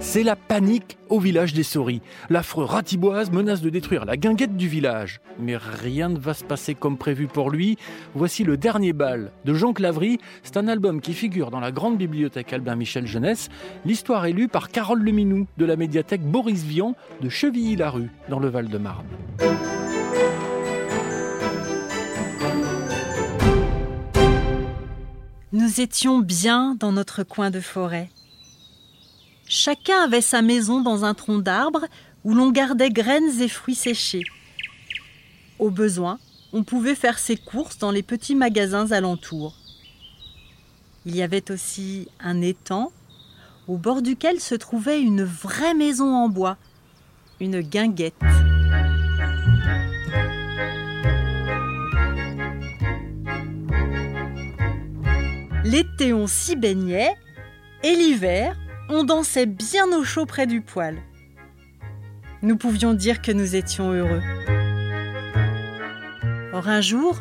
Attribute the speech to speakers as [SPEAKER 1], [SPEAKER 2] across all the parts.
[SPEAKER 1] C'est la panique au village des Sauris. L'affreux Ratiboise menace de détruire la guinguette du village. Mais rien ne va se passer comme prévu pour lui. Voici Le Dernier Bal de Jean Clavry. C'est un album qui figure dans la grande bibliothèque Albin Michel Jeunesse. L'histoire est lue par Carole Leminou de la médiathèque Boris Vian de Chevilly-la-Rue dans le Val-de-Marne.
[SPEAKER 2] Nous étions bien dans notre coin de forêt. Chacun avait sa maison dans un tronc d'arbre où l'on gardait graines et fruits séchés. Au besoin, on pouvait faire ses courses dans les petits magasins alentours. Il y avait aussi un étang au bord duquel se trouvait une vraie maison en bois, une guinguette. L'été, on s'y baignait et l'hiver, on dansait bien au chaud près du poêle. Nous pouvions dire que nous étions heureux. Or un jour,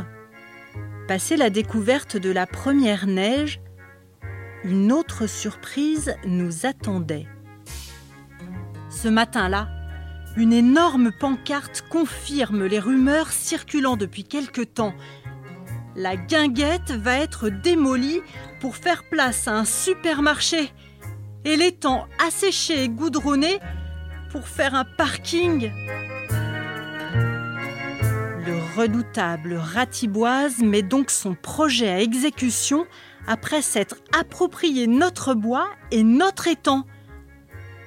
[SPEAKER 2] passé la découverte de la première neige, une autre surprise nous attendait. Ce matin-là, une énorme pancarte confirme les rumeurs circulant depuis quelque temps. La guinguette va être démolie pour faire place à un supermarché et l'étang asséché et goudronné pour faire un parking. Le redoutable Ratiboise met donc son projet à exécution après s'être approprié notre bois et notre étang.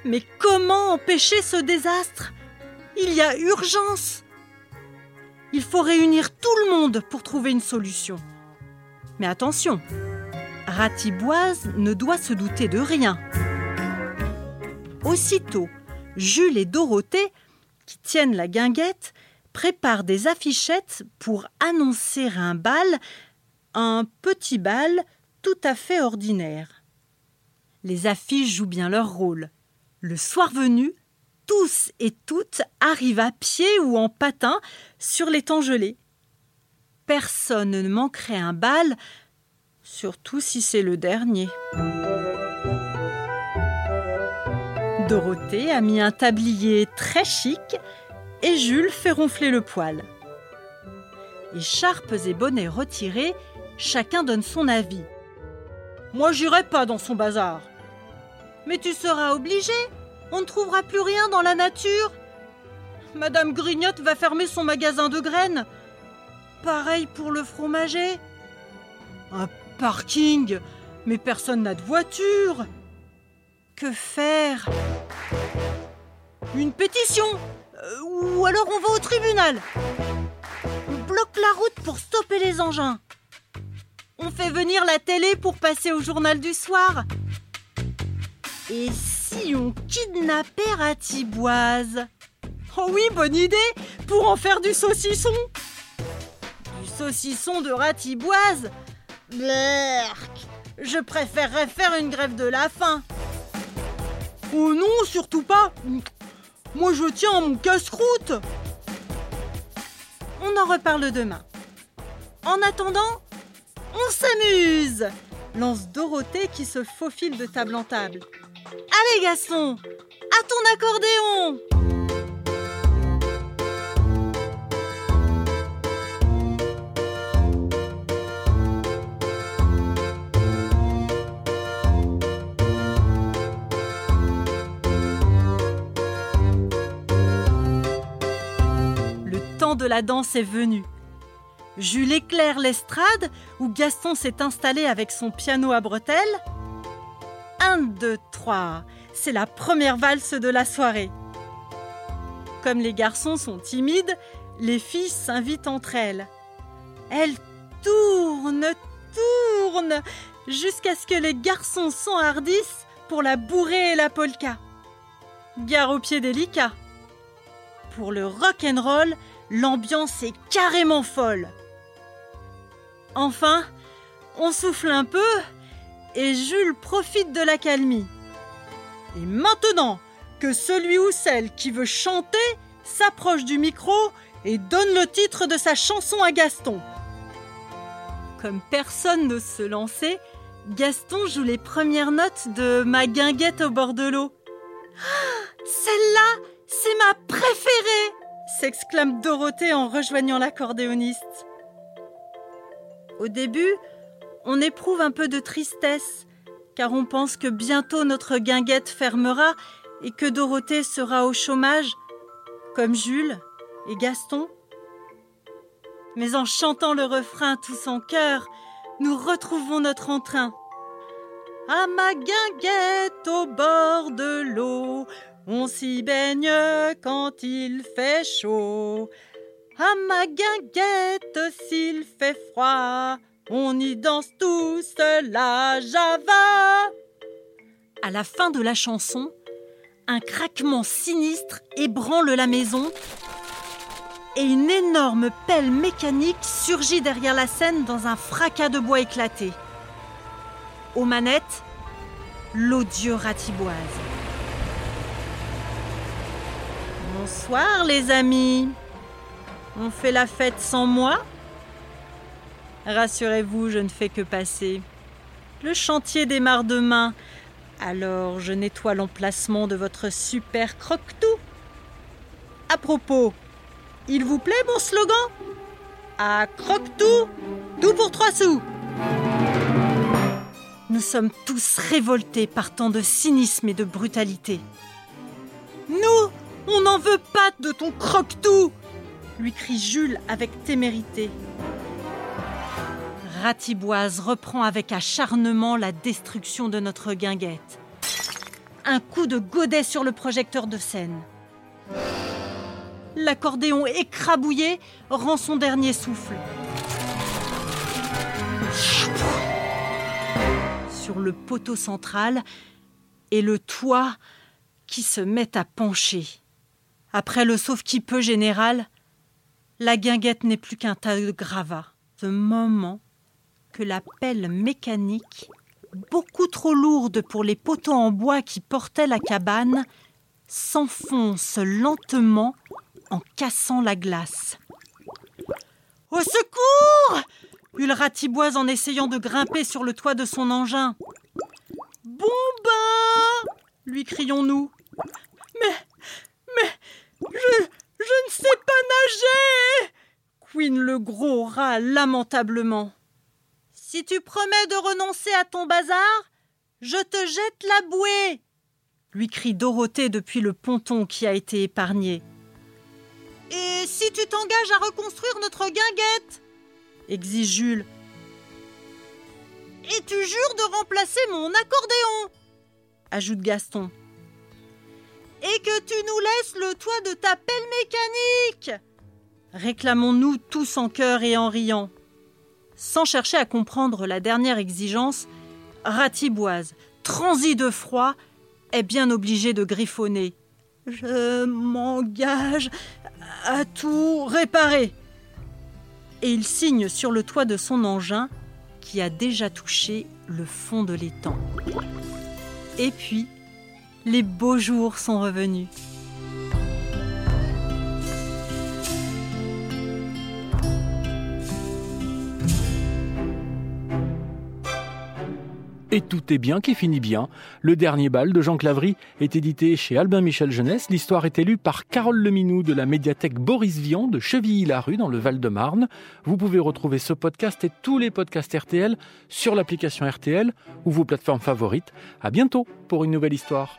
[SPEAKER 2] Mais comment empêcher ce désastre? Il y a urgence Il faut réunir tout le monde pour trouver une solution. Mais attention, Ratiboise ne doit se douter de rien. Aussitôt, Jules et Dorothée, qui tiennent la guinguette, préparent des affichettes pour annoncer un bal, un petit bal tout à fait ordinaire. Les affiches jouent bien leur rôle. Le soir venu, tous et toutes arrivent à pied ou en patin sur temps gelés. Personne ne manquerait un bal, surtout si c'est le dernier. Dorothée a mis un tablier très chic et Jules fait ronfler le poil. Écharpes et bonnets retirés, chacun donne son avis. Moi, j'irai pas dans son bazar. Mais tu seras obligé. On ne trouvera plus rien dans la nature. Madame Grignotte va fermer son magasin de graines. Pareil pour le fromager. Un parking Mais personne n'a de voiture. Que faire? Une pétition euh, Ou alors on va au tribunal. On bloque la route pour stopper les engins. On fait venir la télé pour passer au journal du soir. Et si on kidnappait Ratiboise? Oh oui, bonne idée Pour en faire du saucisson. Du saucisson de Ratiboise? Blerk Je préférerais faire une grève de la faim. Oh non, surtout pas Moi je tiens mon casse-croûte On en reparle demain. En attendant, on s'amuse lance Dorothée qui se faufile de table en table. Allez Gaston, à ton accordéon de la danse est venu. Jules éclaire l'estrade où Gaston s'est installé avec son piano à bretelles. Un, deux, trois, c'est la première valse de la soirée. Comme les garçons sont timides, les filles s'invitent entre elles. Elles tournent, tournent, jusqu'à ce que les garçons s'enhardissent pour la bourrée et la polka. Gare aux pieds délicats. Pour le rock and roll, L'ambiance est carrément folle. Enfin, on souffle un peu et Jules profite de la calmie. Et maintenant que celui ou celle qui veut chanter s'approche du micro et donne le titre de sa chanson à Gaston. Comme personne n'ose se lancer, Gaston joue les premières notes de Ma guinguette au bord de l'eau. Celle-là, c'est ma préférée s'exclame Dorothée en rejoignant l'accordéoniste. Au début, on éprouve un peu de tristesse, car on pense que bientôt notre guinguette fermera et que Dorothée sera au chômage, comme Jules et Gaston. Mais en chantant le refrain tous en chœur, nous retrouvons notre entrain. À ma guinguette au bord de l'eau, on s'y baigne quand il fait chaud. À ma guinguette s'il fait froid, on y danse tous la java. À la fin de la chanson, un craquement sinistre ébranle la maison et une énorme pelle mécanique surgit derrière la scène dans un fracas de bois éclaté. Aux manettes, l'odieux ratiboise. Bonsoir les amis. On fait la fête sans moi? Rassurez-vous, je ne fais que passer. Le chantier démarre demain, alors je nettoie l'emplacement de votre super croque-tout. À propos, il vous plaît mon slogan? À croque-tout, tout pour trois sous. Nous sommes tous révoltés par tant de cynisme et de brutalité. Nous, on n'en veut pas de ton croque-tout lui crie Jules avec témérité. Ratiboise reprend avec acharnement la destruction de notre guinguette. Un coup de godet sur le projecteur de scène. L'accordéon écrabouillé rend son dernier souffle. Sur le poteau central et le toit qui se met à pencher. Après le sauve-qui-peut général, la guinguette n'est plus qu'un tas de gravats. Ce moment que la pelle mécanique, beaucoup trop lourde pour les poteaux en bois qui portaient la cabane, s'enfonce lentement en cassant la glace. Au secours hurle Ratiboise en essayant de grimper sur le toit de son engin. Bon lui crions-nous. Mais, mais, je, je ne sais pas nager couine le gros rat lamentablement. Si tu promets de renoncer à ton bazar, je te jette la bouée lui crie Dorothée depuis le ponton qui a été épargné. Et si tu t'engages à reconstruire notre guinguette exige Jules. Et tu jures de remplacer mon accordéon ajoute Gaston et que tu nous laisses le toit de ta pelle mécanique réclamons-nous tous en chœur et en riant. Sans chercher à comprendre la dernière exigence, Ratiboise, transi de froid, est bien obligé de griffonner. Je m'engage à tout réparer. Et il signe sur le toit de son engin qui a déjà touché le fond de l'étang. Et puis, les beaux jours sont revenus.
[SPEAKER 1] Et tout est bien qui finit bien. Le dernier bal de Jean Clavry est édité chez Albin Michel Jeunesse. L'histoire est élue par Carole Leminou de la médiathèque Boris Vian de Chevilly-la-Rue dans le Val-de-Marne. Vous pouvez retrouver ce podcast et tous les podcasts RTL sur l'application RTL ou vos plateformes favorites. À bientôt pour une nouvelle histoire.